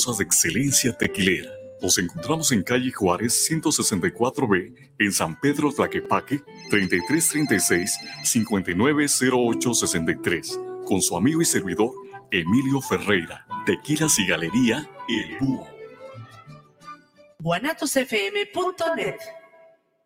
poderosas de excelencia tequilera. Nos encontramos en calle Juárez 164B, en San Pedro Tlaquepaque, 3336-590863, con su amigo y servidor Emilio Ferreira, Tequilas y Galería El Búho. guanatosfm.net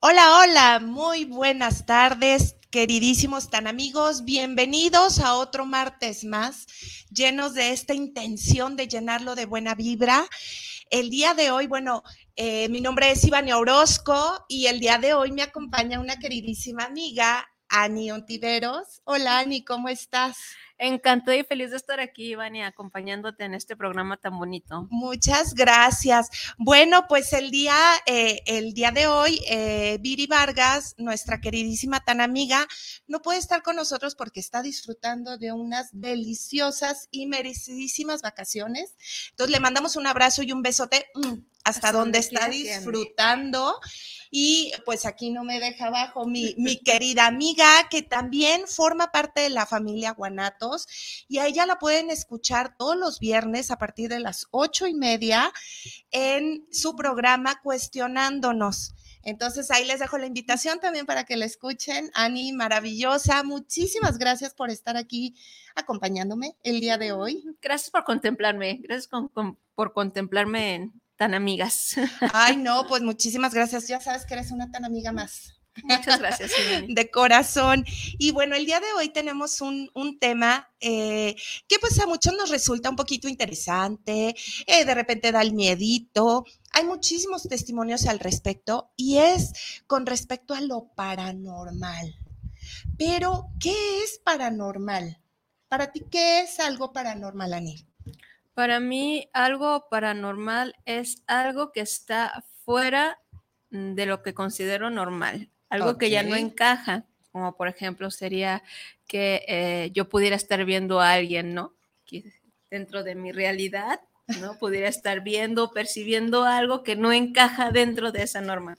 Hola, hola, muy buenas tardes, queridísimos tan amigos. Bienvenidos a otro martes más, llenos de esta intención de llenarlo de buena vibra. El día de hoy, bueno, eh, mi nombre es Ivania Orozco y el día de hoy me acompaña una queridísima amiga, Ani Ontiveros. Hola, Ani, ¿cómo estás? Encantada y feliz de estar aquí, Ivani, acompañándote en este programa tan bonito. Muchas gracias. Bueno, pues el día, eh, el día de hoy, eh, Viri Vargas, nuestra queridísima tan amiga, no puede estar con nosotros porque está disfrutando de unas deliciosas y merecidísimas vacaciones. Entonces le mandamos un abrazo y un besote mm, hasta, donde está disfrutando. Y pues aquí no me deja abajo mi, mi querida amiga que también forma parte de la familia Guanatos y a ella la pueden escuchar todos los viernes a partir de las ocho y media en su programa Cuestionándonos. Entonces ahí les dejo la invitación también para que la escuchen. Ani, maravillosa, muchísimas gracias por estar aquí acompañándome el día de hoy. Gracias por contemplarme, gracias por contemplarme en, tan amigas. Ay, no, pues muchísimas gracias. Ya sabes que eres una tan amiga más. Muchas gracias. De corazón. Y bueno, el día de hoy tenemos un, tema eh, que pues a muchos nos resulta un poquito interesante, eh, de repente da el miedito. Hay muchísimos testimonios al respecto y es con respecto a lo paranormal. Pero, ¿qué es paranormal? Para ti, ¿qué es algo paranormal, Ani? Para mí, algo paranormal es algo que está fuera de lo que considero normal, algo que ya no encaja, como por ejemplo sería que eh, yo pudiera estar viendo a alguien, ¿no? dentro de mi realidad, ¿no? Pudiera estar viendo, percibiendo algo que no encaja dentro de esa norma.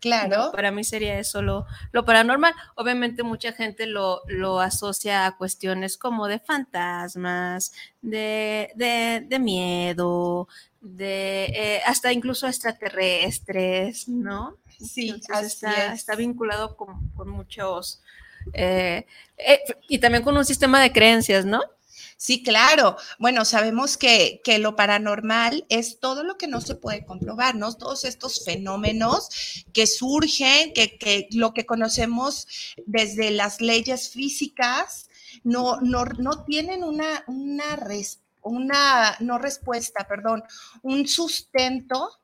Claro. Para mí sería eso lo, paranormal. Obviamente mucha gente lo, lo, asocia a cuestiones como de fantasmas, de, de, miedo, de eh, hasta incluso extraterrestres, ¿no? Sí, está, está, vinculado con, con muchos... Eh, eh, y también con un sistema de creencias, ¿no? Sí, claro. Bueno, sabemos que, que, lo paranormal es todo lo que no se puede comprobar, ¿no? Todos estos fenómenos que surgen, que, que lo que conocemos desde las leyes físicas, no, no, no tienen una, una, una, no respuesta, perdón, un sustento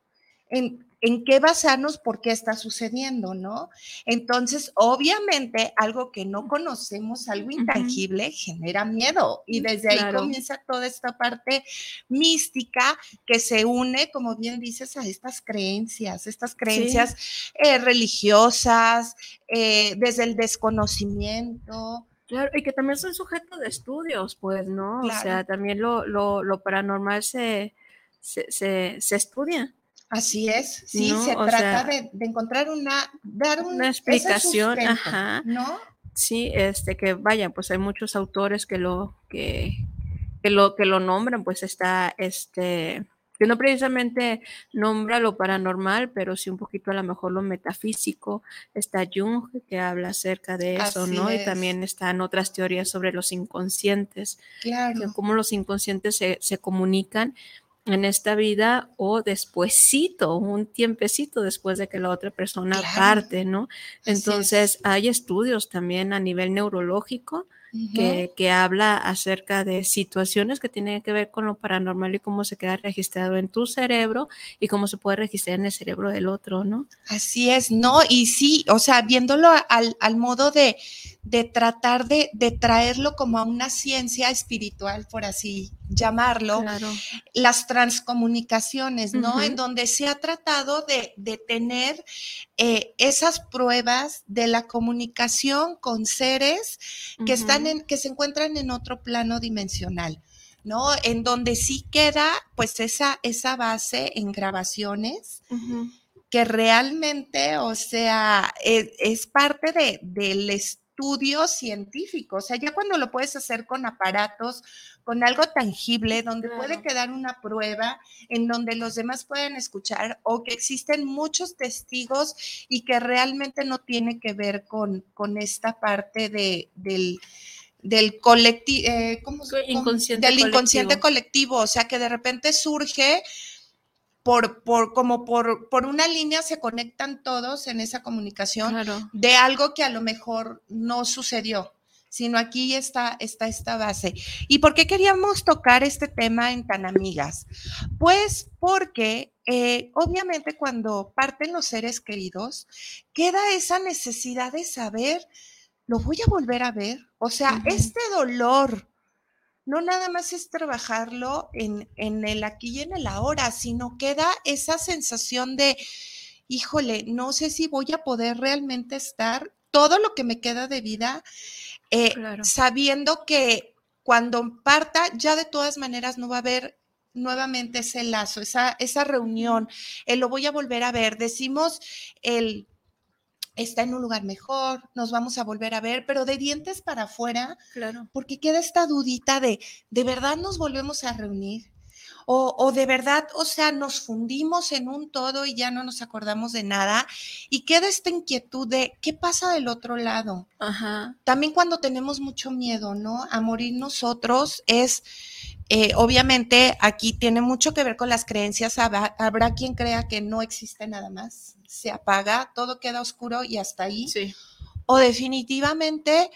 en, en qué basarnos por qué está sucediendo, ¿no? Entonces, obviamente, algo que no conocemos, algo intangible, genera miedo y mm, desde ahí comienza toda esta parte mística que se une, como bien dices, a estas creencias, estas creencias eh, religiosas, eh, desde el desconocimiento. Claro, y que también son sujetos de estudios, pues, ¿no? O sea, también lo, lo, paranormal se, se, se estudia. Así es, sí, se trata de, encontrar una, dar una explicación, ajá, ¿no? Sí, este, que vayan, pues hay muchos autores que lo, que, que lo, que lo nombran, pues está este que no precisamente nombra lo paranormal, pero sí un poquito a lo mejor lo metafísico. Está Jung, que habla acerca de eso, ¿no? Y también están otras teorías sobre los inconscientes, claro. cómo los inconscientes se, se comunican en esta vida o despuésito, un tiempecito después de que la otra persona parte, ¿no? Entonces hay estudios también a nivel neurológico que, habla acerca de situaciones que tienen que ver con lo paranormal y cómo se queda registrado en tu cerebro y cómo se puede registrar en el cerebro del otro, ¿no? Así es, ¿no? Y sí, o sea, viéndolo al, al modo de, de tratar de, de, traerlo como a una ciencia espiritual, por así llamarlo, las transcomunicaciones, ¿no? En donde se ha tratado de, de tener eh, esas pruebas de la comunicación con seres que están en, que se encuentran en otro plano dimensional. ¿no? En donde sí queda pues esa, esa base en grabaciones que realmente, o sea, es, es parte de, del estudio estudio científico, o sea, ya cuando lo puedes hacer con aparatos, con algo tangible, donde puede quedar una prueba, en donde los demás pueden escuchar o que existen muchos testigos y que realmente no tiene que ver con, con esta parte de, del, del colectivo, eh, ¿cómo, inconsciente del inconsciente colectivo, o sea, que de repente surge por, por, como por, por una línea se conectan todos en esa comunicación de algo que a lo mejor no sucedió, sino aquí está, está esta base. ¿Y por qué queríamos tocar este tema en Tan Amigas? Pues porque eh, obviamente cuando parten los seres queridos, queda esa necesidad de saber, ¿lo voy a volver a ver? O sea, este dolor no nada más es trabajarlo en, el aquí y en el ahora, sino queda esa sensación de, híjole, no sé si voy a poder realmente estar todo lo que me queda de vida, eh, sabiendo que cuando parta ya de todas maneras no va a haber nuevamente ese lazo, esa, esa reunión, lo voy a volver a ver. Decimos el está en un lugar mejor, nos vamos a volver a ver, pero de dientes para afuera, claro. porque queda esta dudita de, ¿de verdad nos volvemos a reunir? O, de verdad, o sea, nos fundimos en un todo y ya no nos acordamos de nada. Y queda esta inquietud de qué pasa del otro lado. Ajá. También cuando tenemos mucho miedo, ¿no? A morir nosotros es, eh, obviamente, aquí tiene mucho que ver con las creencias. habrá quien crea que no existe nada más se apaga, todo queda oscuro y hasta ahí. Sí. O definitivamente,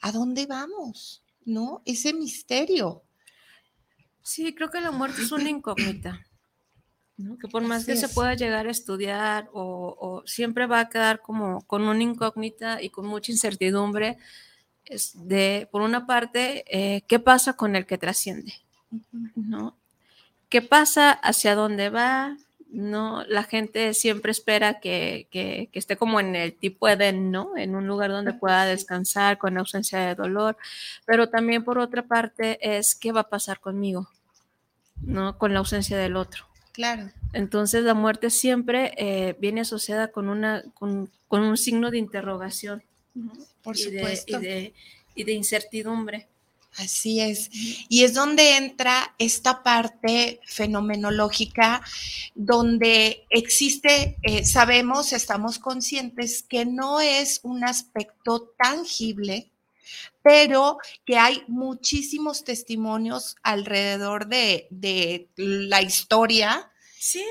¿a dónde vamos? ¿No? Ese misterio. Sí, creo que la muerte es una incógnita. Que por más que se pueda llegar a estudiar o, siempre va a quedar como con una incógnita y con mucha incertidumbre, es de, por una parte, eh, ¿qué pasa con el que trasciende? ¿No? ¿Qué pasa? ¿Hacia dónde va? ¿no? La gente siempre espera que, esté como en el tipo Edén, ¿no? En un lugar donde pueda descansar con ausencia de dolor, pero también por otra parte es qué va a pasar conmigo, ¿no? Con la ausencia del otro. Claro. Entonces la muerte siempre eh, viene asociada con, una, con, un signo de interrogación. Por supuesto. y de incertidumbre. Así es. Y es donde entra esta parte fenomenológica, donde existe, eh, sabemos, estamos conscientes que no es un aspecto tangible, pero que hay muchísimos testimonios alrededor de, de la historia. Sí.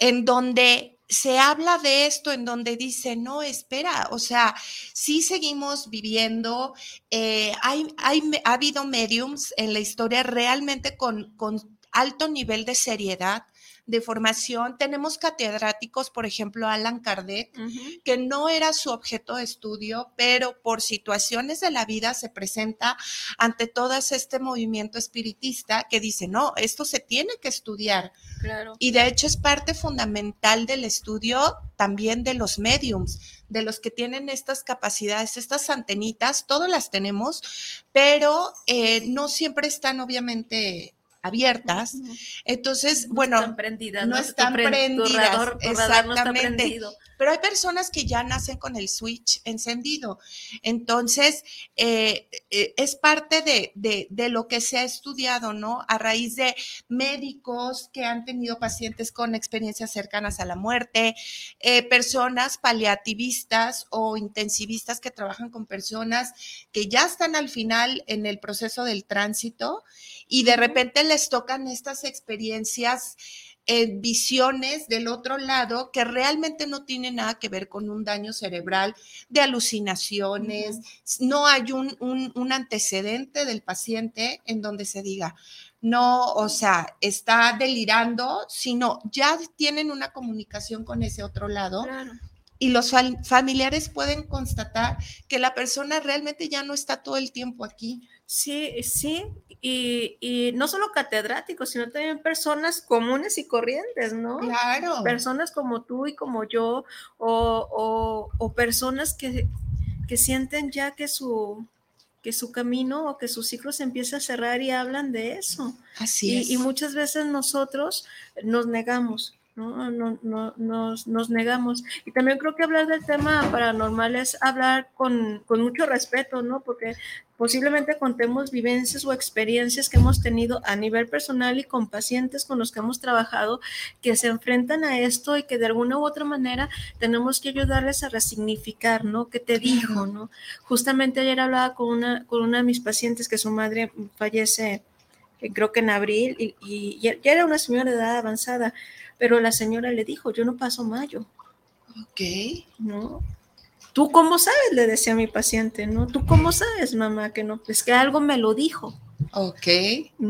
En donde se habla de esto en donde dice, no, espera, o sea, sí seguimos viviendo, eh, hay, hay, ha habido mediums en la historia realmente con, con alto nivel de seriedad, de formación. Tenemos catedráticos, por ejemplo, Alan Kardec, que no era su objeto de estudio, pero por situaciones de la vida se presenta ante todo este movimiento espiritista que dice, no, esto se tiene que estudiar. Claro. Y de hecho es parte fundamental del estudio también de los mediums, de los que tienen estas capacidades, estas antenitas, todas las tenemos, pero eh, no siempre están obviamente abiertas. Entonces, bueno, están prendidas, no, están prendidas. exactamente. Pero hay personas que ya nacen con el switch encendido. Entonces, eh, eh, es parte de, lo que se ha estudiado, ¿no? A raíz de médicos que han tenido pacientes con experiencias cercanas a la muerte, eh, personas paliativistas o intensivistas que trabajan con personas que ya están al final en el proceso del tránsito y de repente les tocan estas experiencias visiones del otro lado que realmente no tienen nada que ver con un daño cerebral, de alucinaciones, no hay un, un, antecedente del paciente en donde se diga, no, o sea, está delirando, sino ya tienen una comunicación con ese otro lado. Y los familiares pueden constatar que la persona realmente ya no está todo el tiempo aquí. Sí, sí, y, no solo catedráticos, sino también personas comunes y corrientes, ¿no? Claro. Personas como tú y como yo, o, personas que, que, sienten ya que su, que su camino o que su ciclo se empieza a cerrar y hablan de eso. Así es. Y muchas veces nosotros nos negamos. ¿No? No, no, nos, nos, negamos. Y también creo que hablar del tema paranormal es hablar con, con, mucho respeto, ¿no? Porque posiblemente contemos vivencias o experiencias que hemos tenido a nivel personal y con pacientes con los que hemos trabajado que se enfrentan a esto y que de alguna u otra manera tenemos que ayudarles a resignificar, ¿no? ¿Qué te dijo, no? Justamente ayer hablaba con una, con una de mis pacientes que su madre fallece, eh, creo que en abril, y, y ya era una señora de edad avanzada, pero la señora le dijo, yo no paso mayo. Ok. ¿No? ¿Tú cómo sabes? Le decía a mi paciente, ¿no? ¿Tú cómo sabes, mamá, que no? Es que algo me lo dijo. Ok,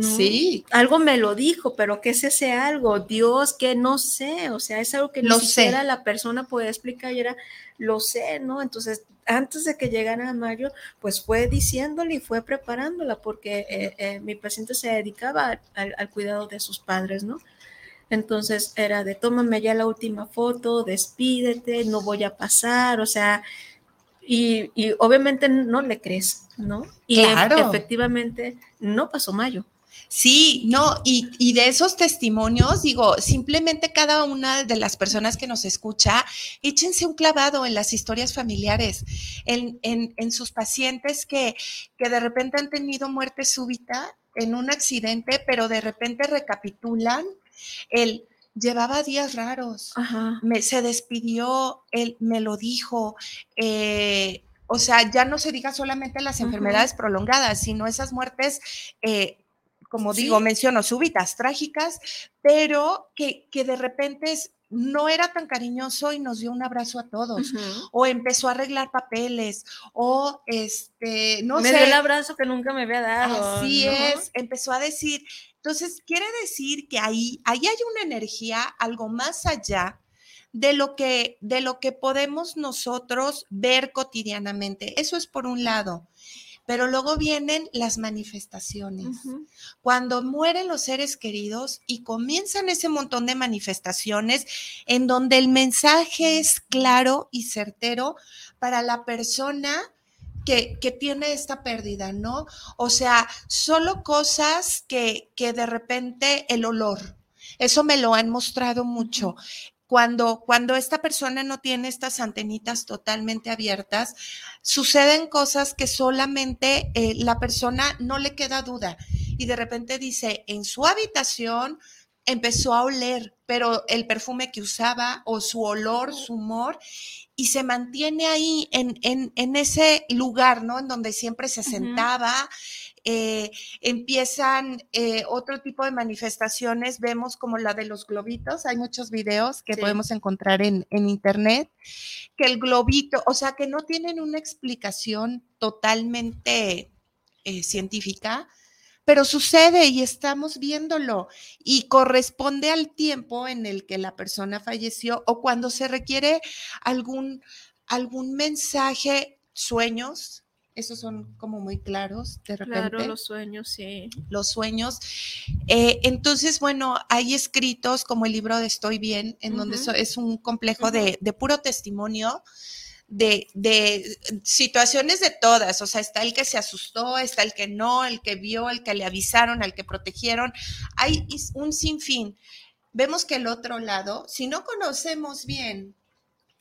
sí. Algo me lo dijo, pero ¿qué es ese algo? Dios, que no sé, o sea, es algo que lo ni siquiera la persona puede explicar y era, lo sé, ¿no? Entonces, antes de que llegara a mayo, pues fue diciéndole y fue preparándola, porque eh, eh, mi paciente se dedicaba al cuidado de sus padres, ¿no? Entonces era de tómame ya la última foto, despídete, no voy a pasar, o sea, y, obviamente no le crees, ¿no? Y efectivamente no pasó mayo. Sí, no, y, de esos testimonios, digo, simplemente cada una de las personas que nos escucha, échense un clavado en las historias familiares, en, en, sus pacientes que, que de repente han tenido muerte súbita en un accidente, pero de repente recapitulan él llevaba días raros, Me, se despidió, él me lo dijo. Eh, o sea, ya no se diga solamente las enfermedades prolongadas, sino esas muertes, eh, como digo, menciono, súbitas, trágicas, pero que, que de repente es, no era tan cariñoso y nos dio un abrazo a todos, o empezó a arreglar papeles, o este, no me sé. dio el abrazo que nunca me había dado. Así es, empezó a decir, entonces, quiere decir que ahí, ahí hay una energía, algo más allá de lo que, de lo que podemos nosotros ver cotidianamente. Eso es por un lado. Pero luego vienen las manifestaciones. Cuando mueren los seres queridos y comienzan ese montón de manifestaciones en donde el mensaje es claro y certero para la persona que, tiene esta pérdida, ¿no? O sea, solo cosas que, que de repente el olor, eso me lo han mostrado mucho. Cuando, cuando, esta persona no tiene estas antenitas totalmente abiertas, suceden cosas que solamente eh, la persona no le queda duda. Y de repente dice, en su habitación empezó a oler, pero el perfume que usaba o su olor, su humor, y se mantiene ahí en, en, ese lugar, ¿no? En donde siempre se sentaba. Eh, empiezan eh, otro tipo de manifestaciones, vemos como la de los globitos, hay muchos videos que podemos encontrar en, en, internet, que el globito, o sea, que no tienen una explicación totalmente eh, científica, pero sucede y estamos viéndolo y corresponde al tiempo en el que la persona falleció o cuando se requiere algún, algún mensaje, sueños, esos son como muy claros de repente. Claro, los sueños, sí. Los sueños. Eh, entonces, bueno, hay escritos como el libro de Estoy Bien, en donde es un complejo de, de, puro testimonio de, de, situaciones de todas, o sea, está el que se asustó, está el que no, el que vio, el que le avisaron, el que protegieron, hay un sinfín. Vemos que el otro lado, si no conocemos bien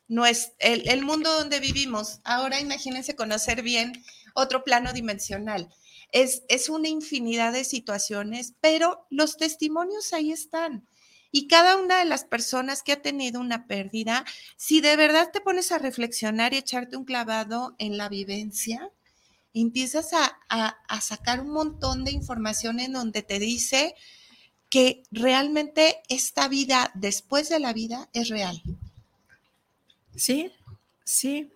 no es el, el mundo donde vivimos, ahora imagínense conocer bien otro plano dimensional. Es, es, una infinidad de situaciones, pero los testimonios ahí están. Y cada una de las personas que ha tenido una pérdida, si de verdad te pones a reflexionar y echarte un clavado en la vivencia, empiezas a, sacar un montón de información en donde te dice que realmente esta vida después de la vida es real. Sí, sí.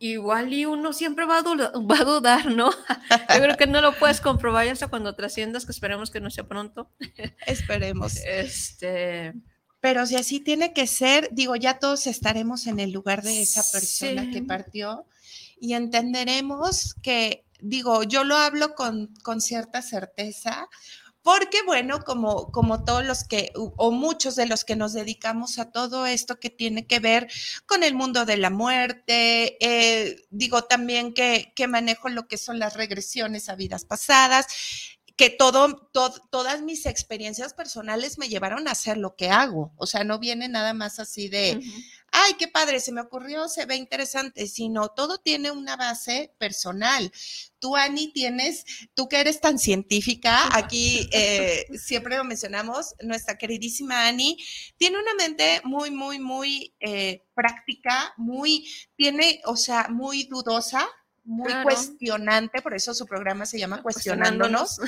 Igual y uno siempre va a, dudar, va a dudar, ¿no? Yo creo que no lo puedes comprobar hasta cuando trasciendas, que esperemos que no sea pronto. Esperemos. Este. Pero si así tiene que ser, digo, ya todos estaremos en el lugar de esa persona que partió y entenderemos que, digo, yo lo hablo con, con cierta certeza, porque bueno, como, como todos los que, o muchos de los que nos dedicamos a todo esto que tiene que ver con el mundo de la muerte, eh, digo también que, que manejo lo que son las regresiones a vidas pasadas, que todo, todas mis experiencias personales me llevaron a hacer lo que hago. O sea, no viene nada más así de, ay, qué padre, se me ocurrió, se ve interesante, sino todo tiene una base personal. Tú, Ani, tienes, tú que eres tan científica, aquí eh, siempre lo mencionamos, nuestra queridísima Ani, tiene una mente muy, muy, muy eh, práctica, muy, tiene, o sea, muy dudosa, muy cuestionante, por eso su programa se llama Cuestionándonos.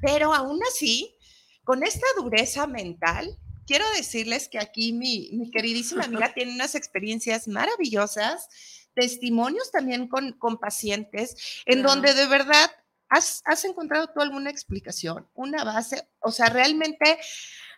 Pero aún así, con esta dureza mental, quiero decirles que aquí mi, queridísima amiga tiene unas experiencias maravillosas, testimonios también con, con pacientes, en donde de verdad has, has encontrado tú alguna explicación, una base, o sea, realmente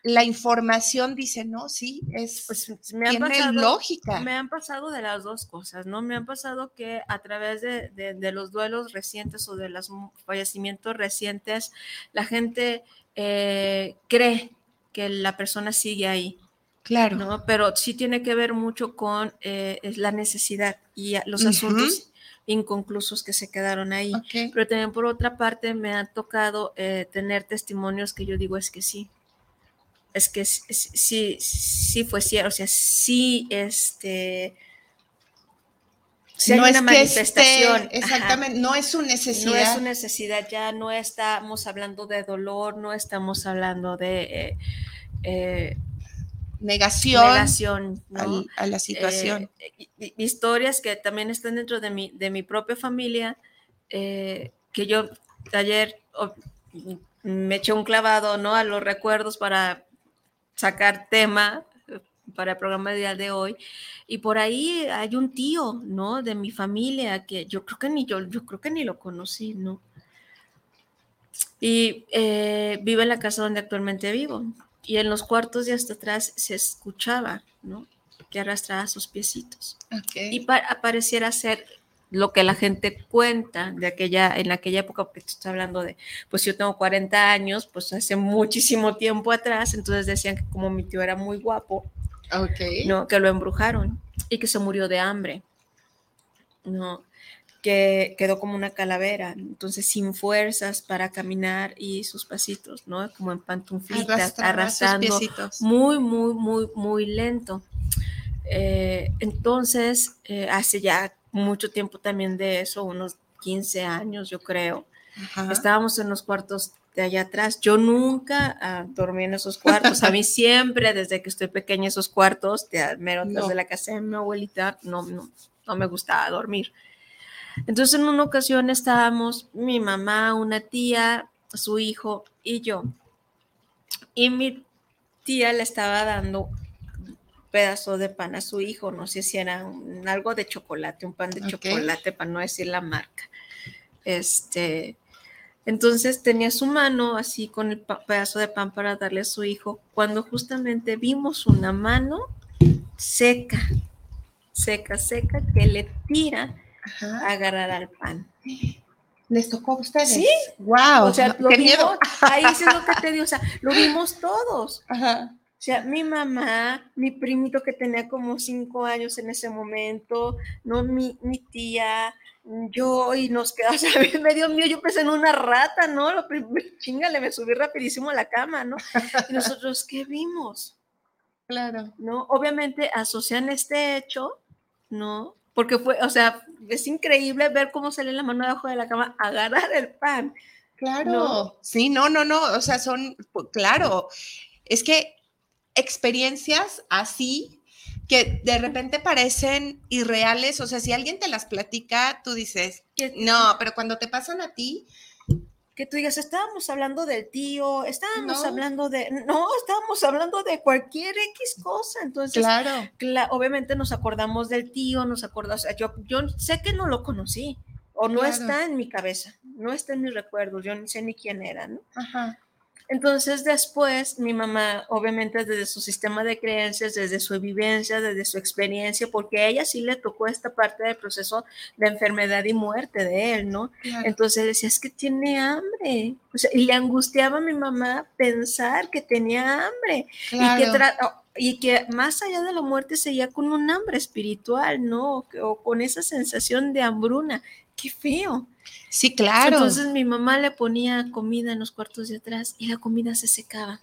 la información dice, no, sí, es, pues, me han pasado, lógica. Me han pasado de las dos cosas, ¿no? Me han pasado que a través de, de, los duelos recientes o de los fallecimientos recientes, la gente eh, cree que la persona sigue ahí. Claro. ¿no? Pero sí tiene que ver mucho con eh, la necesidad y los asuntos inconclusos que se quedaron ahí. Pero también por otra parte me ha tocado eh, tener testimonios que yo digo es que sí, es que sí, sí fue cierto, o sea, sí, este... no es una manifestación. exactamente, no es su necesidad. No es su necesidad, ya no estamos hablando de dolor, no estamos hablando de eh, eh, negación, negación a la situación. Eh, historias que también están dentro de mi, de mi propia familia, que yo ayer me eché un clavado ¿no? a los recuerdos para sacar tema para el programa de día de hoy. Y por ahí hay un tío, ¿no? De mi familia que yo creo que ni yo, yo creo que ni lo conocí, ¿no? Y eh, vive en la casa donde actualmente vivo. Y en los cuartos de hasta atrás se escuchaba, ¿no? Que arrastraba sus piecitos. Y pareciera ser lo que la gente cuenta de aquella, en aquella época, porque estoy hablando de, pues yo tengo 40 años, pues hace muchísimo tiempo atrás, entonces decían que como mi tío era muy guapo, ¿no? que lo embrujaron y que se murió de hambre, ¿no? Que quedó como una calavera, entonces sin fuerzas para caminar y sus pasitos, ¿no? Como en pantuflitas, arrastrando muy, muy, muy, muy lento. Eh, entonces, eh, hace ya mucho tiempo también de eso, unos 15 años, yo creo. Estábamos en los cuartos de allá atrás. Yo nunca ah, dormí en esos cuartos. A mí siempre, desde que estoy pequeña, esos cuartos de mero de la casa de mi abuelita, no, no, no me gustaba dormir. Entonces, en una ocasión estábamos mi mamá, una tía, su hijo y yo. Y mi tía le estaba dando pedazo de pan a su hijo, no sé si era algo de chocolate, un pan de chocolate, para no decir la marca. Este, entonces tenía su mano así con el pedazo de pan para darle a su hijo, cuando justamente vimos una mano seca, seca, seca, que le tira agarrar al pan. ¿Les tocó a ustedes? Sí. Wow. O sea, lo vimos, ahí es lo que te digo, o sea, lo vimos todos. Ajá. O sea, mi mamá, mi primito que tenía como cinco años en ese momento, no mi, mi tía, yo y nos quedamos, o medio mío, yo pensé en una rata, ¿no? Lo chingale, me subí rapidísimo a la cama, ¿no? Y nosotros, ¿qué vimos? Claro. ¿No? Obviamente asocian este hecho, ¿no? Porque fue, o sea, es increíble ver cómo sale la mano debajo de la cama, agarrar el pan. Claro. Sí, no, no, no, o sea, son, claro, es que experiencias así que de repente parecen irreales, o sea, si alguien te las platica, tú dices, no, pero cuando te pasan a ti, que tú digas, estábamos hablando del tío, estábamos hablando de, no, estábamos hablando de cualquier X cosa, entonces, claro, obviamente nos acordamos del tío, nos acordamos, yo, yo sé que no lo conocí, o no está en mi cabeza, no está en mis recuerdos, yo ni sé ni quién era, ¿no? Ajá. Entonces después mi mamá, obviamente desde su sistema de creencias, desde su vivencia, desde su experiencia, porque a ella sí le tocó esta parte del proceso de enfermedad y muerte de él, ¿no? Entonces decía, es que tiene hambre. y le angustiaba a mi mamá pensar que tenía hambre y, que y que más allá de la muerte seguía con un hambre espiritual, ¿no? O con esa sensación de hambruna. Qué feo. Sí, claro. Entonces mi mamá le ponía comida en los cuartos de atrás y la comida se secaba.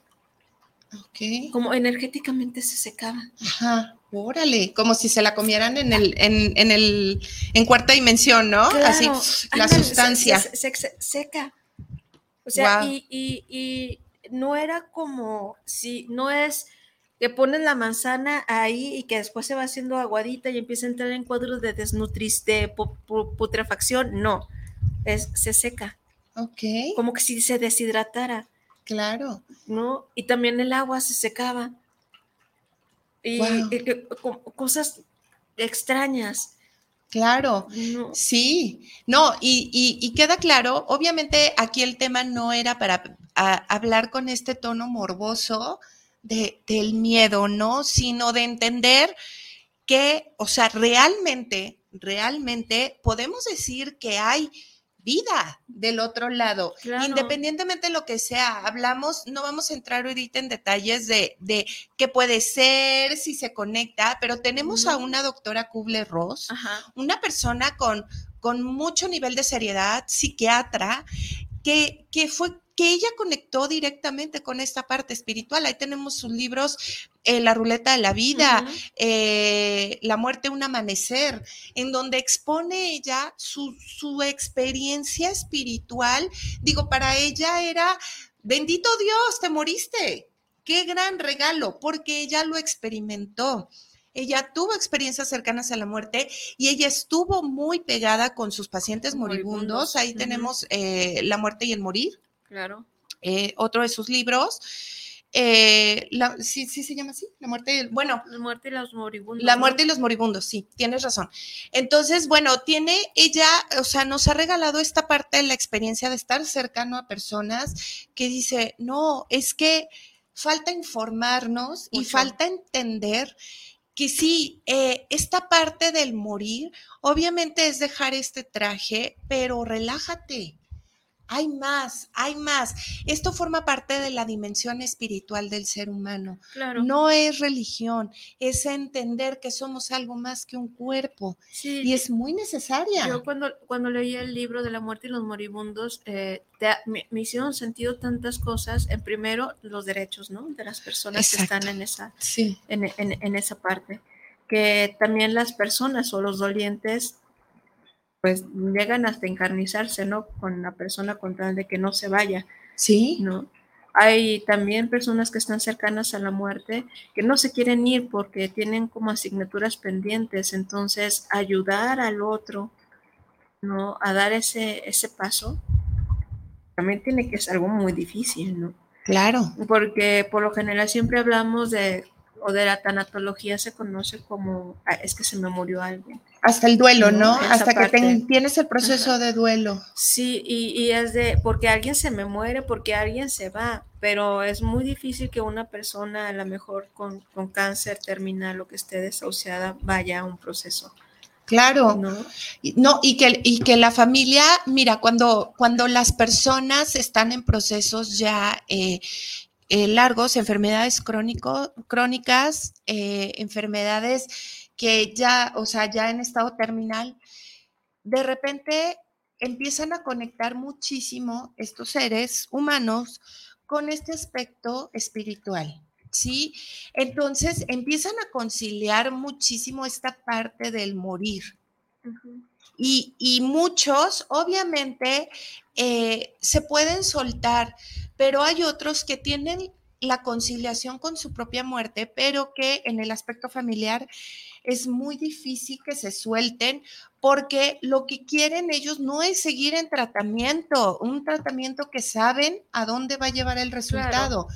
Ok. Como energéticamente se secaba. Ajá. Órale, como si se la comieran en el, en, el, en cuarta dimensión, ¿no? Así, la sustancia. Se, seca. O sea, y, y, no era como si no es que pones la manzana ahí y que después se va haciendo aguadita y empieza a entrar en cuadros de desnutris, de putrefacción. No, es, se seca. Ok. Como que si se deshidratara. Claro. ¿No? Y también el agua se secaba. Y, cosas extrañas. Claro, sí, no, y, queda claro, obviamente aquí el tema no era para hablar con este tono morboso de, del miedo, ¿no? Sino de entender que, o sea, realmente, realmente podemos decir que hay vida del otro lado, independientemente de lo que sea. Hablamos, no vamos a entrar ahorita en detalles de, de qué puede ser, si se conecta, pero tenemos a una doctora Kubler-Ross, una persona con, con mucho nivel de seriedad, psiquiatra, que, que fue que ella conectó directamente con esta parte espiritual. Ahí tenemos sus libros, eh, La ruleta de la vida, eh, La muerte, un amanecer, en donde expone ella su, su experiencia espiritual. Digo, para ella era, bendito Dios, te moriste. Qué gran regalo, porque ella lo experimentó. Ella tuvo experiencias cercanas a la muerte y ella estuvo muy pegada con sus pacientes moribundos. Ahí tenemos eh, La muerte y el morir. Claro. Eh, otro de sus libros. Eh, ¿sí, ¿sí, se llama así? La muerte, bueno. La muerte y los moribundos. La muerte y los moribundos, sí, tienes razón. Entonces, bueno, tiene ella, o sea, nos ha regalado esta parte de la experiencia de estar cercano a personas que dice, no, es que falta informarnos y falta entender que sí, eh, esta parte del morir, obviamente es dejar este traje, pero relájate hay más, hay más. Esto forma parte de la dimensión espiritual del ser humano. Claro. No es religión, es entender que somos algo más que un cuerpo. Sí, y es muy necesaria. Yo cuando, cuando leí el libro de la muerte y los moribundos, eh, me, hicieron sentido tantas cosas. En primero, los derechos, ¿no? De las personas que están en esa, sí. en, en esa parte. Que también las personas o los dolientes pues llegan hasta encarnizarse, ¿no? Con la persona con tal de que no se vaya. Sí. ¿No? Hay también personas que están cercanas a la muerte que no se quieren ir porque tienen como asignaturas pendientes, entonces ayudar al otro, ¿no? A dar ese, ese paso, también tiene que ser algo muy difícil, ¿no? Claro. Porque por lo general siempre hablamos de, o de la tanatología se conoce como, ah, es que se me murió alguien. Hasta el duelo, ¿no? Hasta que tienes el proceso de duelo. Sí, y, es de, porque alguien se me muere, porque alguien se va, pero es muy difícil que una persona, a lo mejor con, cáncer terminal o que esté desahuciada, vaya a un proceso. Claro. ¿No? no, y, que, y que la familia, mira, cuando, cuando las personas están en procesos ya... Eh, eh, largos, enfermedades crónico, crónicas, eh, enfermedades que ya, o sea, ya en estado terminal, de repente empiezan a conectar muchísimo estos seres humanos con este aspecto espiritual. ¿Sí? Entonces empiezan a conciliar muchísimo esta parte del morir. y, muchos, obviamente, eh, se pueden soltar, pero hay otros que tienen la conciliación con su propia muerte, pero que en el aspecto familiar es muy difícil que se suelten porque lo que quieren ellos no es seguir en tratamiento, un tratamiento que saben a dónde va a llevar el resultado.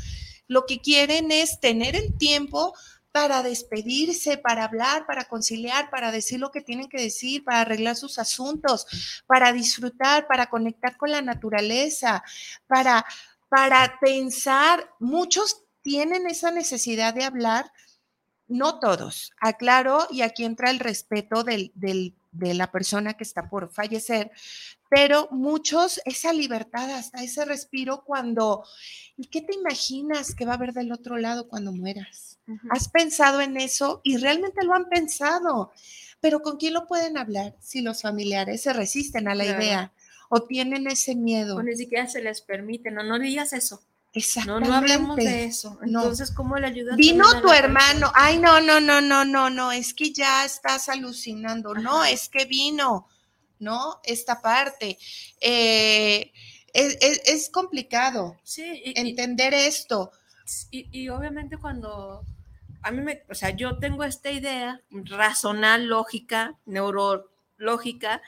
Lo que quieren es tener el tiempo para despedirse, para hablar, para conciliar, para decir lo que tienen que decir, para arreglar sus asuntos, para disfrutar, para conectar con la naturaleza, para, para pensar. Muchos tienen esa necesidad de hablar, no todos, aclaro, y aquí entra el respeto del, de la persona que está por fallecer, pero muchos esa libertad, hasta ese respiro cuando, ¿y qué te imaginas que va a haber del otro lado cuando mueras? ¿Has pensado en eso? Y realmente lo han pensado, pero ¿con quién lo pueden hablar si los familiares se resisten a la idea o tienen ese miedo? O ni siquiera se les permite, no, no digas eso. No, no hablemos de eso. Entonces, ¿cómo le ayudas? Vino tu hermano. Ay, no, no, no, no, no, no. Es que ya estás alucinando. No, es que vino, ¿no? Esta parte. Eh, es, complicado sí, entender esto. Y, y, obviamente cuando a mí me, o sea, yo tengo esta idea razonal, lógica, neurológica,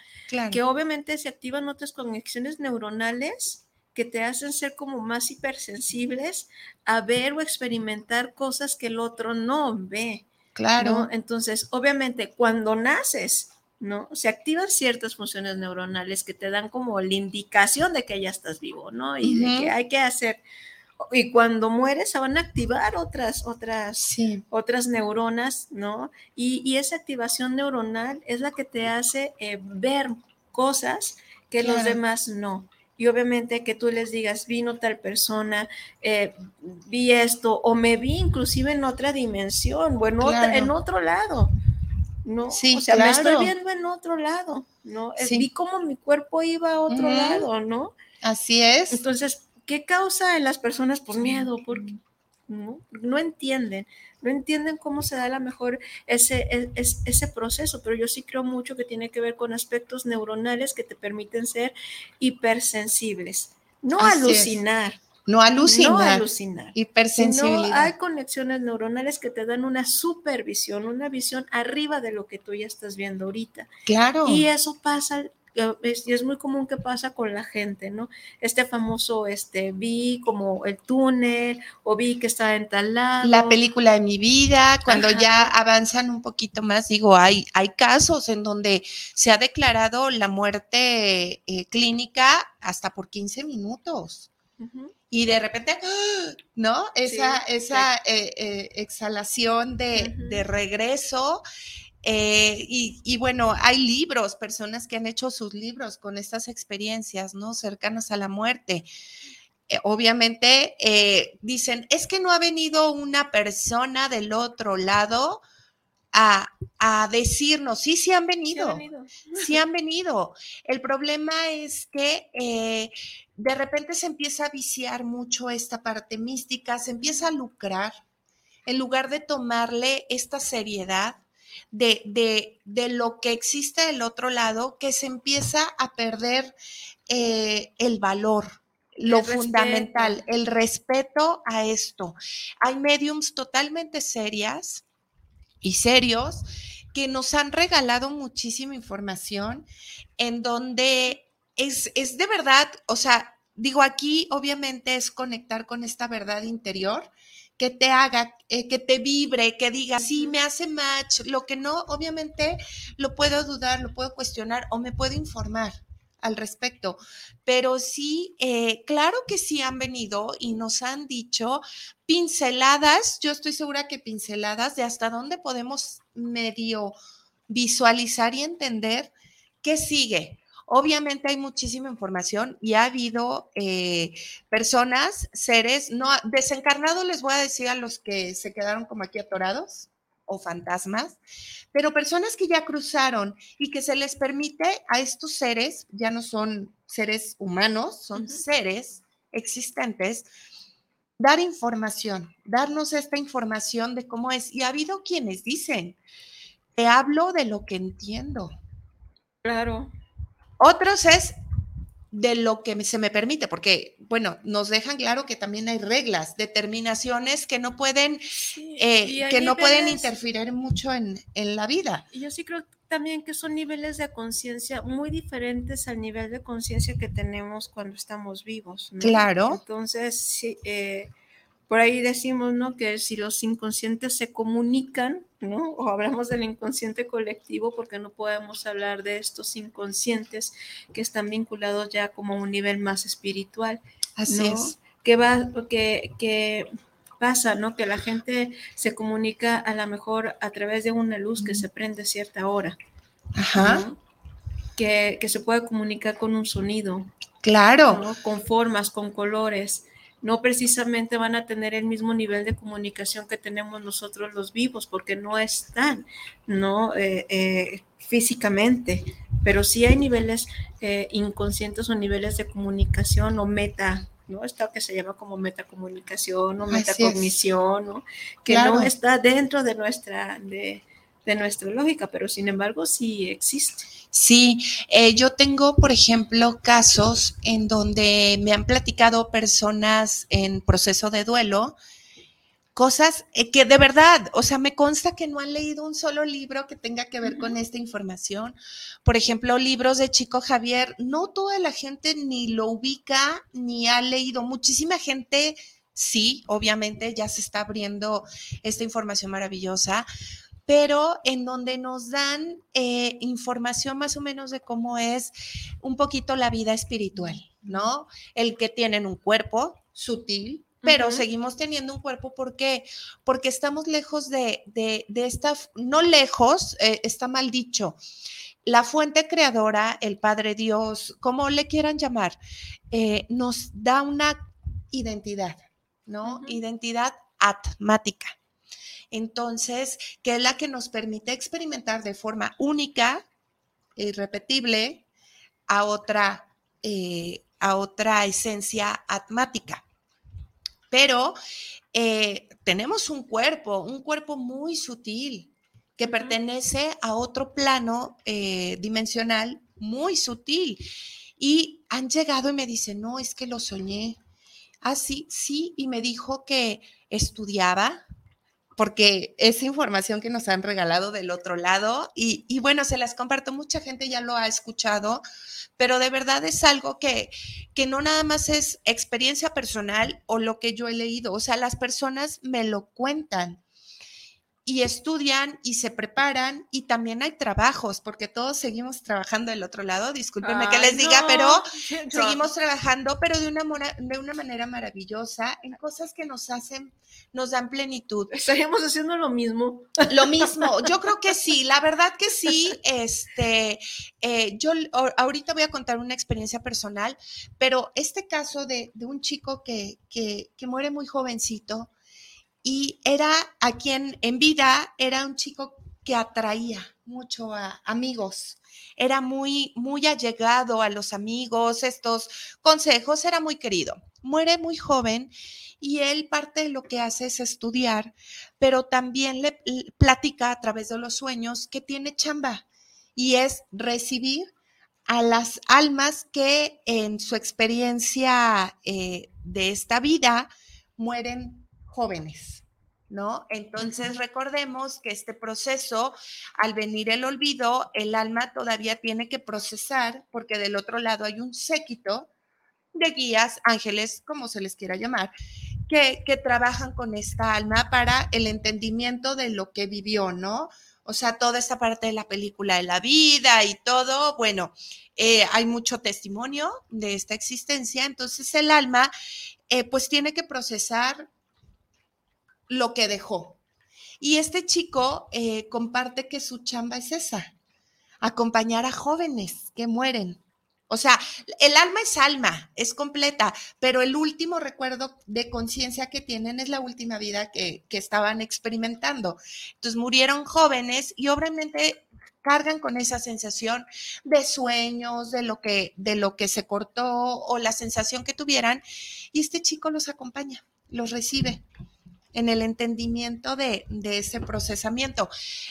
que obviamente se activan otras conexiones neuronales que te hacen ser como más hipersensibles a ver o experimentar cosas que el otro no ve. Claro. Entonces, obviamente, cuando naces, ¿no? Se activan ciertas funciones neuronales que te dan como la indicación de que ya estás vivo, ¿no? Y de que hay que hacer. Y cuando mueres se van a activar otras, otras, otras neuronas, ¿no? Y, esa activación neuronal es la que te hace eh, ver cosas que los demás no y obviamente que tú les digas, vino tal persona, eh, vi esto, o me vi inclusive en otra dimensión, o en, otro lado, ¿no? Sí, o sea, me estoy viendo en otro lado, ¿no? Eh, vi cómo mi cuerpo iba a otro lado, ¿no? Así es. Entonces, ¿qué causa en las personas? Pues miedo, porque no, no entienden no entienden cómo se da la mejor ese, e, ese proceso, pero yo sí creo mucho que tiene que ver con aspectos neuronales que te permiten ser hipersensibles, no alucinar. No alucinar. No alucinar. Hipersensibilidad. hay conexiones neuronales que te dan una supervisión, una visión arriba de lo que tú ya estás viendo ahorita. Claro. Y eso pasa y es muy común que pasa con la gente, ¿no? Este famoso, este, vi como el túnel o vi que está en tal lado. La película de mi vida, cuando ya avanzan un poquito más, digo, hay, hay casos en donde se ha declarado la muerte eh, clínica hasta por 15 minutos. Y de repente, ¿no? Esa, esa eh, eh, exhalación de, de regreso eh, y, bueno, hay libros, personas que han hecho sus libros con estas experiencias, ¿no? Cercanas a la muerte. Eh, obviamente eh, dicen, es que no ha venido una persona del otro lado a, decirnos, sí, sí han venido, sí han venido. El problema es que de repente se empieza a viciar mucho esta parte mística, se empieza a lucrar en lugar de tomarle esta seriedad de, lo que existe del otro lado, que se empieza a perder eh, el valor, lo fundamental, el respeto a esto. Hay mediums totalmente serias y serios que nos han regalado muchísima información en donde es, es de verdad, o sea, digo aquí obviamente es conectar con esta verdad interior que te haga, eh, que te vibre, que diga, sí, me hace match, lo que no, obviamente lo puedo dudar, lo puedo cuestionar o me puedo informar al respecto. Pero sí, eh, claro que sí han venido y nos han dicho pinceladas, yo estoy segura que pinceladas de hasta dónde podemos medio visualizar y entender qué sigue. Obviamente hay muchísima información y ha habido eh, personas, seres, no desencarnados, les voy a decir a los que se quedaron como aquí atorados o fantasmas, pero personas que ya cruzaron y que se les permite a estos seres, ya no son seres humanos, son seres existentes, dar información, darnos esta información de cómo es. Y ha habido quienes dicen, te hablo de lo que entiendo. Claro. Otros es de lo que se me permite, porque, bueno, nos dejan claro que también hay reglas, determinaciones que no pueden, eh, que no pueden interferir mucho en, en, la vida. Y yo sí creo también que son niveles de conciencia muy diferentes al nivel de conciencia que tenemos cuando estamos vivos. Claro. Entonces, sí, eh, por ahí decimos, ¿no? Que si los inconscientes se comunican, ¿no? O hablamos del inconsciente colectivo porque no podemos hablar de estos inconscientes que están vinculados ya como a un nivel más espiritual. Así es. Que va, que, que pasa, ¿no? Que la gente se comunica a lo mejor a través de una luz que se prende a cierta hora. Ajá. Que, que, se puede comunicar con un sonido. Claro. Con formas, con colores no precisamente van a tener el mismo nivel de comunicación que tenemos nosotros los vivos, porque no están, ¿no? Eh, eh, físicamente, pero sí hay niveles eh, inconscientes o niveles de comunicación o meta, ¿no? Esto que se llama como metacomunicación o metacognición, ¿no? Que no está dentro de nuestra, de, de nuestra lógica, pero sin embargo sí existe. Sí, eh, yo tengo, por ejemplo, casos en donde me han platicado personas en proceso de duelo, cosas eh, que de verdad, o sea, me consta que no han leído un solo libro que tenga que ver con esta información. Por ejemplo, libros de Chico Javier, no toda la gente ni lo ubica ni ha leído. Muchísima gente, sí, obviamente ya se está abriendo esta información maravillosa pero en donde nos dan eh, información más o menos de cómo es un poquito la vida espiritual, ¿no? El que tienen un cuerpo sutil, pero seguimos teniendo un cuerpo, ¿por qué? Porque estamos lejos de, de, esta, no lejos, eh, está mal dicho. La fuente creadora, el Padre Dios, como le quieran llamar, eh, nos da una identidad, ¿no? Identidad atmática. Entonces, que es la que nos permite experimentar de forma única e irrepetible a otra, eh, a otra esencia atmática. Pero eh, tenemos un cuerpo, un cuerpo muy sutil, que pertenece a otro plano eh, dimensional muy sutil. Y han llegado y me dicen, no, es que lo soñé. Ah, sí, sí, y me dijo que estudiaba, porque es información que nos han regalado del otro lado y, bueno, se las comparto, mucha gente ya lo ha escuchado, pero de verdad es algo que, que no nada más es experiencia personal o lo que yo he leído, o sea, las personas me lo cuentan y estudian y se preparan y también hay trabajos, porque todos seguimos trabajando del otro lado, discúlpenme que les diga, pero seguimos trabajando, pero de una, de una manera maravillosa, en cosas que nos hacen, nos dan plenitud. Estaríamos haciendo lo mismo. Lo mismo, yo creo que sí, la verdad que sí, este, eh, yo ahorita voy a contar una experiencia personal, pero este caso de, de un chico que, que, que muere muy jovencito, y era a quien en vida era un chico que atraía mucho a amigos. Era muy, muy allegado a los amigos, estos consejos, era muy querido. Muere muy joven y él parte de lo que hace es estudiar, pero también le platica a través de los sueños que tiene chamba y es recibir a las almas que en su experiencia eh, de esta vida mueren jóvenes, ¿no? Entonces recordemos que este proceso, al venir el olvido, el alma todavía tiene que procesar, porque del otro lado hay un séquito de guías, ángeles, como se les quiera llamar, que, que trabajan con esta alma para el entendimiento de lo que vivió, ¿no? O sea, toda esta parte de la película de la vida y todo, bueno, eh, hay mucho testimonio de esta existencia, entonces el alma eh, pues tiene que procesar lo que dejó. Y este chico eh, comparte que su chamba es esa, acompañar a jóvenes que mueren, O sea, el alma es alma, es completa, pero el último recuerdo de conciencia que tienen es la última vida que, que, estaban experimentando. Entonces murieron jóvenes y obviamente cargan con esa sensación de sueños, de lo que, de lo que se cortó o la sensación que tuvieran, y este chico los acompaña, los recibe en el entendimiento de, ese procesamiento.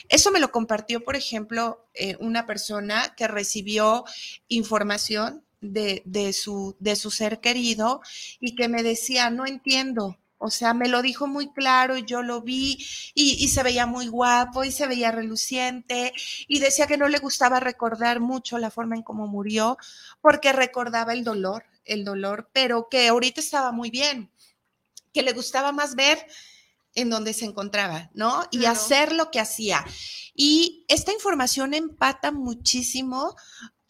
Eso me lo compartió, por ejemplo, eh, una persona que recibió información de, su, de su ser querido y que me decía, no entiendo, o sea, me lo dijo muy claro y yo lo vi y, se veía muy guapo y se veía reluciente y decía que no le gustaba recordar mucho la forma en cómo murió porque recordaba el dolor, el dolor, pero que ahorita estaba muy bien, que le gustaba más ver en donde se encontraba, ¿no? Y hacer lo que hacía. Y esta información empata muchísimo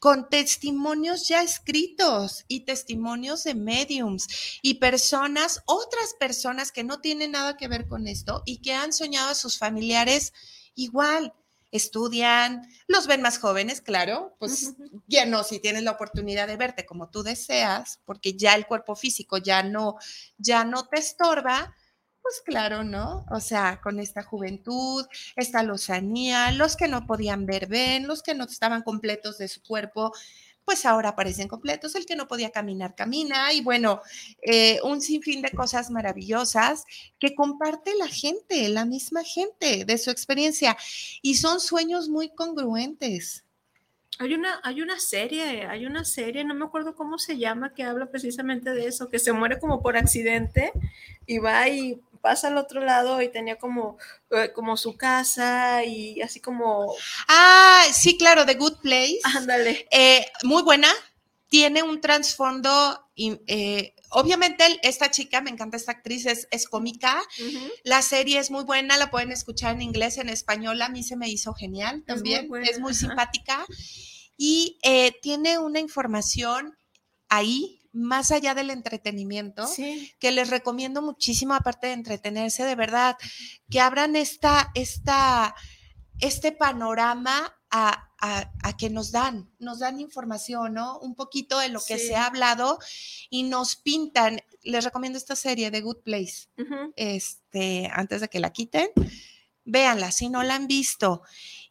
con testimonios ya escritos y testimonios de mediums y personas, otras personas que no tienen nada que ver con esto y que han soñado a sus familiares igual. Estudian, los ven más jóvenes, claro, pues ya no, si tienes la oportunidad de verte como tú deseas, porque ya el cuerpo físico ya no, ya no te estorba, pues claro, ¿no? O sea, con esta juventud, esta lozanía, los que no podían ver, ven, los que no estaban completos de su cuerpo, pues ahora aparecen completos, el que no podía caminar, camina, y bueno, eh, un sinfín de cosas maravillosas que comparte la gente, la misma gente de su experiencia, y son sueños muy congruentes. Hay una, hay una serie, hay una serie, no me acuerdo cómo se llama, que habla precisamente de eso, que se muere como por accidente y va y pasa al otro lado y tenía como, eh, como su casa y así como... Ah, sí, claro, The Good Place. Ándale. Eh, muy buena, tiene un trasfondo, eh, obviamente esta chica, me encanta esta actriz, es, es cómica, la serie es muy buena, la pueden escuchar en inglés, en español, a mí se me hizo genial también, es muy, simpática. Y tiene una información ahí más allá del entretenimiento, que les recomiendo muchísimo, aparte de entretenerse, de verdad, que abran esta, esta, este panorama a, que nos dan, nos dan información, ¿no? Un poquito de lo que se ha hablado y nos pintan. Les recomiendo esta serie de Good Place, este, antes de que la quiten, véanla si no la han visto.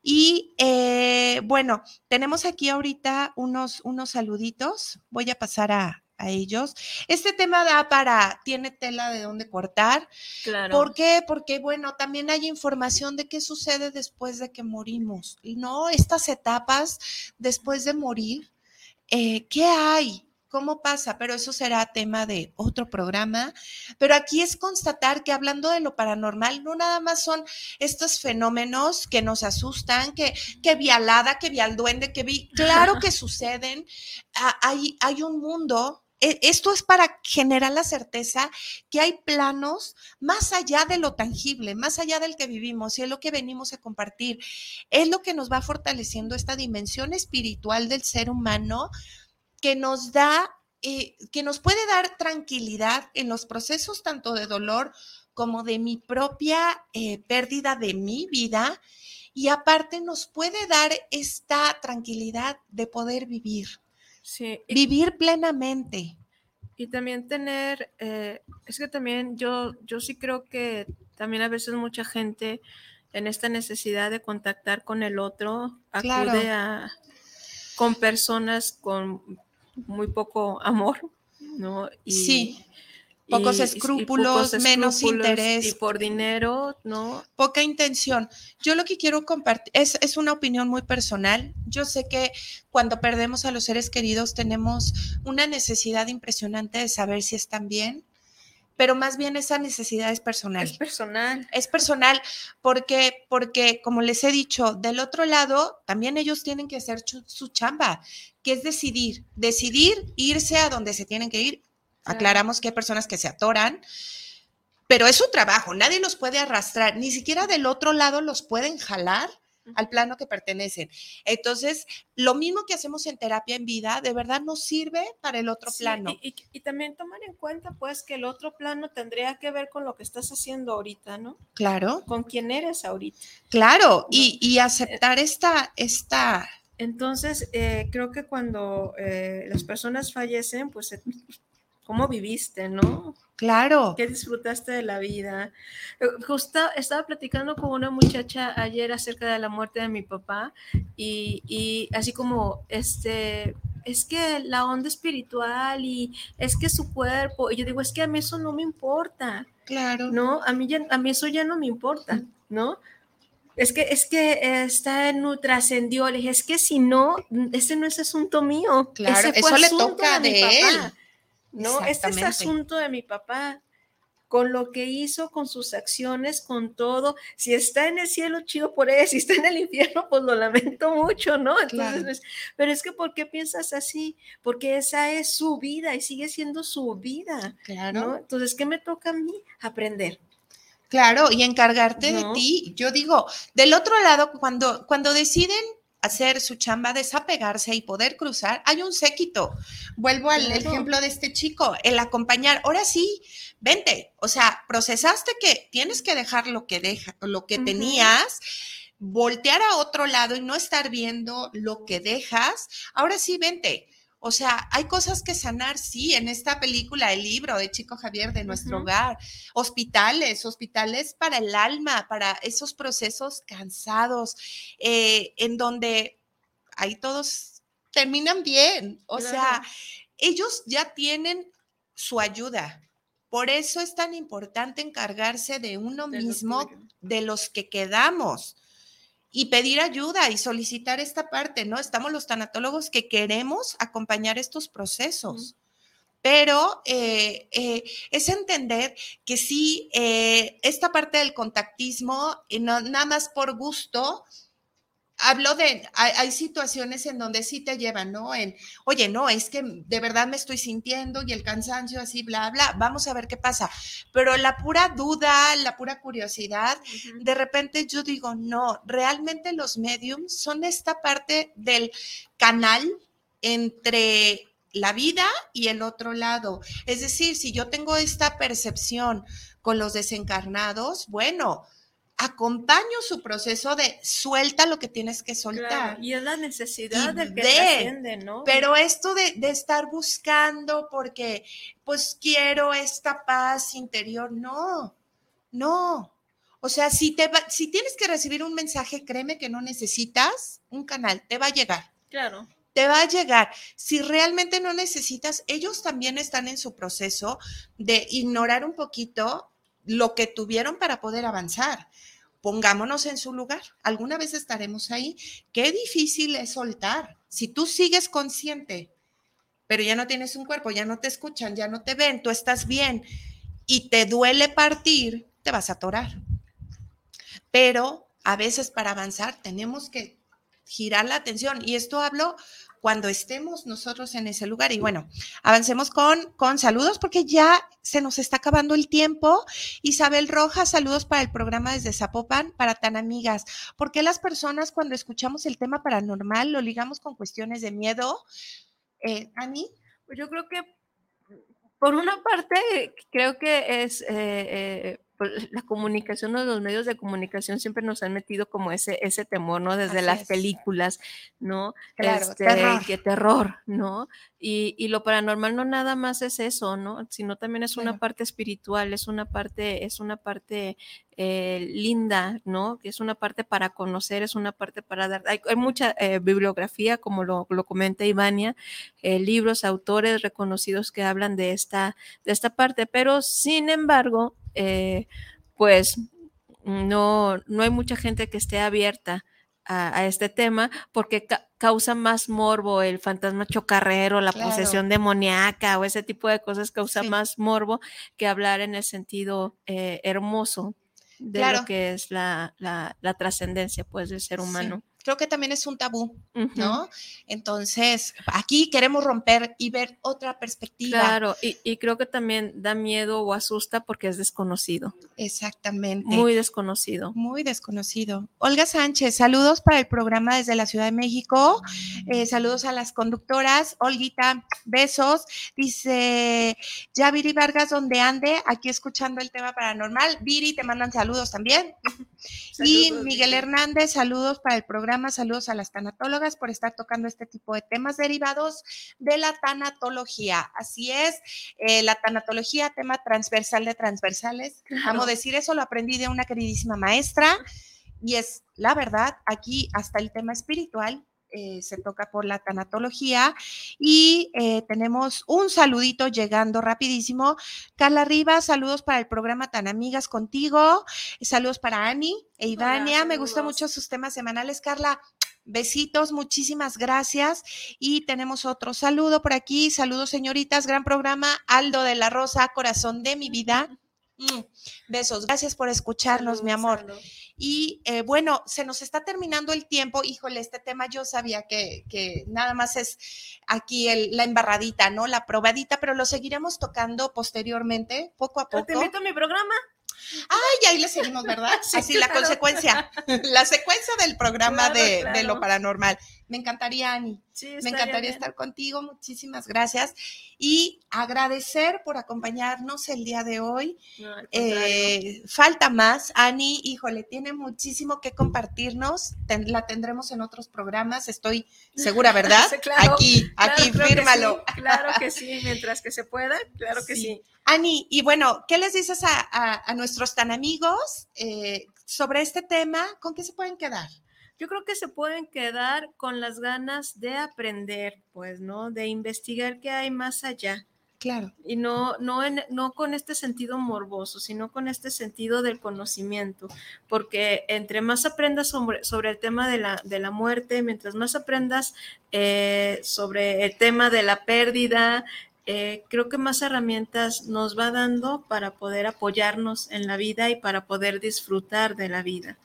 Y eh, bueno, tenemos aquí ahorita unos, unos saluditos. Voy a pasar a, a ellos. Este tema da para, tiene tela de dónde cortar. Claro. ¿Por qué? Porque, bueno, también hay información de qué sucede después de que morimos, ¿no? Estas etapas después de morir, eh, ¿qué hay? ¿Cómo pasa? Pero eso será tema de otro programa. Pero aquí es constatar que hablando de lo paranormal, no nada más son estos fenómenos que nos asustan, que, que vi alada, que vi al duende, que vi, claro que suceden. Ah, hay, hay un mundo esto es para generar la certeza que hay planos más allá de lo tangible, más allá del que vivimos y es lo que venimos a compartir. Es lo que nos va fortaleciendo esta dimensión espiritual del ser humano que nos da, eh, que nos puede dar tranquilidad en los procesos tanto de dolor como de mi propia eh, pérdida de mi vida y aparte nos puede dar esta tranquilidad de poder vivir. Vivir plenamente. Y también tener, eh, es que también yo, yo sí creo que también a veces mucha gente en esta necesidad de contactar con el otro acude a, con personas con muy poco amor, ¿no? Y, sí. Pocos escrúpulos, menos interés. Y por dinero, ¿no? Poca intención. Yo lo que quiero compartir es, es, una opinión muy personal. Yo sé que cuando perdemos a los seres queridos tenemos una necesidad impresionante de saber si están bien, pero más bien esa necesidad es personal. Es personal. Es personal porque, porque como les he dicho, del otro lado también ellos tienen que hacer su chamba, que es decidir, decidir irse a donde se tienen que ir Aclaramos que hay personas que se atoran, pero es su trabajo, nadie los puede arrastrar, ni siquiera del otro lado los pueden jalar al plano que pertenecen. Entonces, lo mismo que hacemos en terapia en vida, de verdad nos sirve para el otro plano. Y, también tomar en cuenta, pues, que el otro plano tendría que ver con lo que estás haciendo ahorita, ¿no? Claro. Con quién eres ahorita. Claro, y, y, aceptar esta, esta Entonces, eh, creo que cuando eh, las personas fallecen, pues, ¿cómo viviste, no? Claro. ¿Qué disfrutaste de la vida? Justo estaba platicando con una muchacha ayer acerca de la muerte de mi papá y, y así como, este, es que la onda espiritual y es que su cuerpo, y yo digo, es que a mí eso no me importa. Claro. No, a mí, a mí eso ya no me importa, ¿no? Es que, es que está en trascendió. Le dije, es que si no, ese no es asunto mío. Claro, eso le toca de, él. No, este es asunto de mi papá. Con lo que hizo, con sus acciones, con todo. Si está en el cielo, chido por él. Si está en el infierno, pues lo lamento mucho, ¿no? Entonces, pero es que, ¿por qué piensas así? Porque esa es su vida y sigue siendo su vida. Claro. Entonces, ¿qué me toca a mí? Aprender. Claro, y encargarte de ti. Yo digo, del otro lado, cuando, cuando deciden hacer su chamba, desapegarse y poder cruzar, hay un séquito. Vuelvo al ejemplo de este chico, el acompañar. Ahora sí, vente. O sea, procesaste que tienes que dejar lo que deja, lo que tenías, voltear a otro lado y no estar viendo lo que dejas. Ahora sí, vente. O sea, hay cosas que sanar, sí, en esta película, el libro de Chico Javier de nuestro hogar, hospitales, hospitales para el alma, para esos procesos cansados, eh, en donde ahí todos terminan bien. O sea, ellos ya tienen su ayuda. Por eso es tan importante encargarse de uno mismo, de los que quedamos y pedir ayuda y solicitar esta parte, ¿no? Estamos los tanatólogos que queremos acompañar estos procesos. Pero eh, eh, es entender que sí, eh, esta parte del contactismo, no, nada más por gusto, hablo de, hay, situaciones en donde sí te llevan, ¿no? En, oye, no, es que de verdad me estoy sintiendo y el cansancio así, bla, bla, vamos a ver qué pasa. Pero la pura duda, la pura curiosidad, de repente yo digo, no, realmente los mediums son esta parte del canal entre la vida y el otro lado. Es decir, si yo tengo esta percepción con los desencarnados, bueno, acompaño su proceso de suelta lo que tienes que soltar. y es la necesidad del que de, ¿no? Pero esto de, de, estar buscando porque pues quiero esta paz interior, no, no. O sea, si, te si tienes que recibir un mensaje, créeme que no necesitas un canal, te va a llegar. Claro. Te va a llegar. Si realmente no necesitas, ellos también están en su proceso de ignorar un poquito lo que tuvieron para poder avanzar. Pongámonos en su lugar. Alguna vez estaremos ahí. Qué difícil es soltar. Si tú sigues consciente, pero ya no tienes un cuerpo, ya no te escuchan, ya no te ven, tú estás bien y te duele partir, te vas a atorar. Pero a veces para avanzar tenemos que girar la atención. Y esto hablo cuando estemos nosotros en ese lugar. Y bueno, avancemos con, con saludos porque ya se nos está acabando el tiempo. Isabel Rojas, saludos para el programa desde Zapopan, para tan amigas. ¿Por qué las personas cuando escuchamos el tema paranormal lo ligamos con cuestiones de miedo? Eh, Ani. Pues yo creo que, por una parte, creo que es... Eh, eh, la comunicación o los medios de comunicación siempre nos han metido como ese, ese temor, ¿no? Desde las películas, ¿no? Claro, este, terror. Que terror, ¿no? Y, y, lo paranormal no nada más es eso, ¿no? Sino también es una parte espiritual, es una parte, es una parte eh, linda, ¿no? Que es una parte para conocer, es una parte para dar. Hay, mucha eh, bibliografía, como lo, lo comenta Ivania, eh, libros, autores reconocidos que hablan de esta, de esta parte, pero sin embargo, pues no, no hay mucha gente que esté abierta a, este tema porque causa más morbo el fantasma chocarrero, la posesión demoníaca o ese tipo de cosas causa más morbo que hablar en el sentido eh, hermoso de lo que es la, la, trascendencia pues del ser humano creo que también es un tabú, ¿no? Entonces, aquí queremos romper y ver otra perspectiva. Claro, y, creo que también da miedo o asusta porque es desconocido. Exactamente. Muy desconocido. Muy desconocido. Olga Sánchez, saludos para el programa desde la Ciudad de México. Eh, saludos a las conductoras. Olguita, besos. Dice, ya Viri Vargas, donde ande, aquí escuchando el tema paranormal. Viri, te mandan saludos también. y Miguel Hernández, saludos para el programa, saludos a las tanatólogas por estar tocando este tipo de temas derivados de la tanatología. Así es, eh, la tanatología, tema transversal de transversales. Vamos a decir eso, lo aprendí de una queridísima maestra y es la verdad, aquí hasta el tema espiritual eh, se toca por la tanatología. Y eh, tenemos un saludito llegando rapidísimo. Carla Rivas, saludos para el programa Tan Amigas Contigo. Saludos para Ani e Ivania. Me gustan mucho sus temas semanales. Carla, Besitos, muchísimas gracias. Y tenemos otro saludo por aquí. Saludos, señoritas. Gran programa. Aldo de la Rosa, corazón de mi vida. Mm, besos. Gracias por escucharnos, mi amor. Y eh, bueno, se nos está terminando el tiempo. Híjole, este tema yo sabía que, nada más es aquí la embarradita, ¿no? La probadita, pero lo seguiremos tocando posteriormente, poco a poco. ¿Te invito a mi programa? Ay, ahí le seguimos, ¿verdad? Así la consecuencia, la secuencia del programa de, de, lo paranormal. Me encantaría, Ani. Me encantaría estar contigo. Muchísimas gracias. Y agradecer por acompañarnos el día de hoy. Eh, falta más. Ani, híjole, tiene muchísimo que compartirnos. la tendremos en otros programas, estoy segura, ¿verdad? aquí, aquí, fírmalo. claro que sí, mientras que se pueda, claro que sí. Ani, y bueno, ¿qué les dices a, nuestros tan amigos eh, sobre este tema? ¿Con qué se pueden quedar? Yo creo que se pueden quedar con las ganas de aprender, pues, ¿no? De investigar qué hay más allá. Claro. Y no, no, no con este sentido morboso, sino con este sentido del conocimiento, porque entre más aprendas sobre, sobre el tema de la, de la muerte, mientras más aprendas eh, sobre el tema de la pérdida, eh, creo que más herramientas nos va dando para poder apoyarnos en la vida y para poder disfrutar de la vida.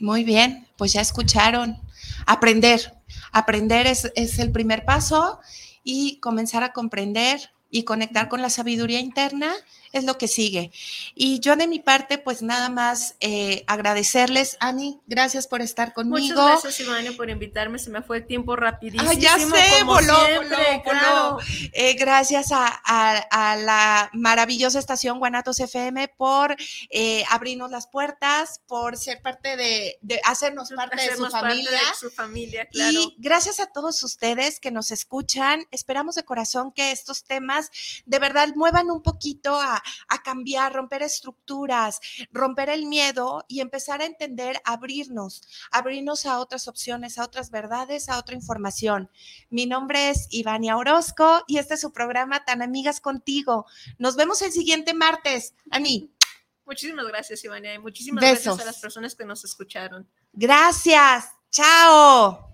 Muy bien, pues ya escucharon. Aprender. Aprender es, es, el primer paso y comenzar a comprender y conectar con la sabiduría interna es lo que sigue. Y yo de mi parte, pues nada más eh, agradecerles, Ani, gracias por estar conmigo. Muchas gracias, Ivania, por invitarme, se me fue el tiempo rapidísimo. Ah, ya sé, voló, voló, voló. Eh, gracias a, la maravillosa estación Guanatos FM por eh, abrirnos las puertas, por ser parte de, hacernos parte de su familia. de su familia, claro. Y gracias a todos ustedes que nos escuchan, esperamos de corazón que estos temas de verdad muevan un poquito a, a cambiar, romper estructuras, romper el miedo y empezar a entender, abrirnos, abrirnos a otras opciones, a otras verdades, a otra información. Mi nombre es Ivania Orozco y este es su programa Tan Amigas Contigo. Nos vemos el siguiente martes. Ani. Muchísimas gracias, Ivania, y muchísimas gracias a las personas que nos escucharon. Gracias. Chao.